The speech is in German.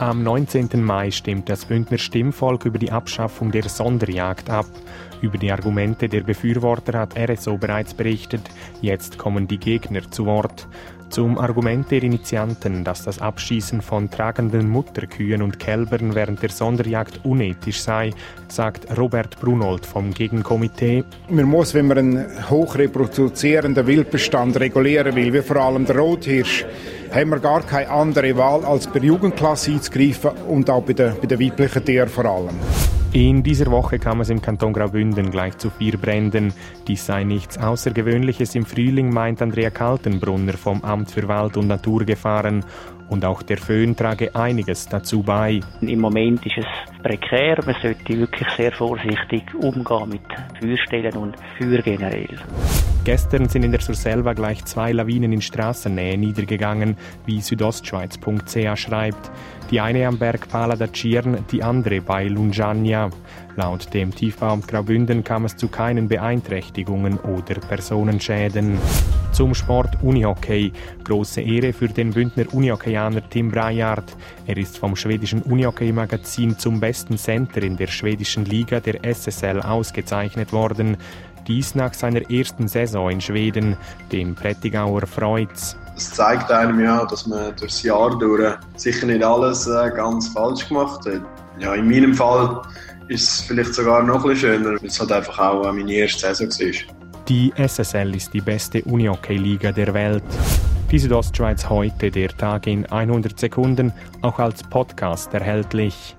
Am 19. Mai stimmt das Bündner Stimmvolk über die Abschaffung der Sonderjagd ab. Über die Argumente der Befürworter hat RSO bereits berichtet. Jetzt kommen die Gegner zu Wort. Zum Argument der Initianten, dass das Abschießen von tragenden Mutterkühen und Kälbern während der Sonderjagd unethisch sei, sagt Robert Brunold vom Gegenkomitee. Man muss, wenn man einen hochreproduzierenden Wildbestand regulieren will, wie vor allem der Rothirsch, haben wir gar keine andere Wahl, als bei der Jugendklasse einzugreifen und auch bei den, bei den weiblichen Tieren vor allem. In dieser Woche kam es im Kanton Graubünden gleich zu vier Bränden. Dies sei nichts Außergewöhnliches im Frühling, meint Andrea Kaltenbrunner vom Amt für Wald- und Naturgefahren. Und auch der Föhn trage einiges dazu bei. Im Moment ist es prekär. Man sollte wirklich sehr vorsichtig umgehen mit Feuerstellen und Feuer generell. Gestern sind in der Surselva gleich zwei Lawinen in Straßennähe niedergegangen, wie südostschweiz.ch schreibt. Die eine am Berg Pala da Cirn, die andere bei Lunjania. Laut dem Tiefbauamt Graubünden kam es zu keinen Beeinträchtigungen oder Personenschäden. Zum Sport Unihockey. Große Ehre für den Bündner Unihockeyaner Tim Brajard. Er ist vom schwedischen Unihockey-Magazin zum besten Center in der schwedischen Liga der SSL ausgezeichnet worden. Dies nach seiner ersten Saison in Schweden, dem Prättigauer Freud's. Es zeigt einem ja, dass man durchs Jahr durch sicher nicht alles äh, ganz falsch gemacht hat. Ja, in meinem Fall ist es vielleicht sogar noch ein bisschen schöner, weil es halt einfach auch meine erste Saison war. Die SSL ist die beste Unihockey-Liga der Welt. Die Südostschweiz heute, der Tag in 100 Sekunden, auch als Podcast erhältlich.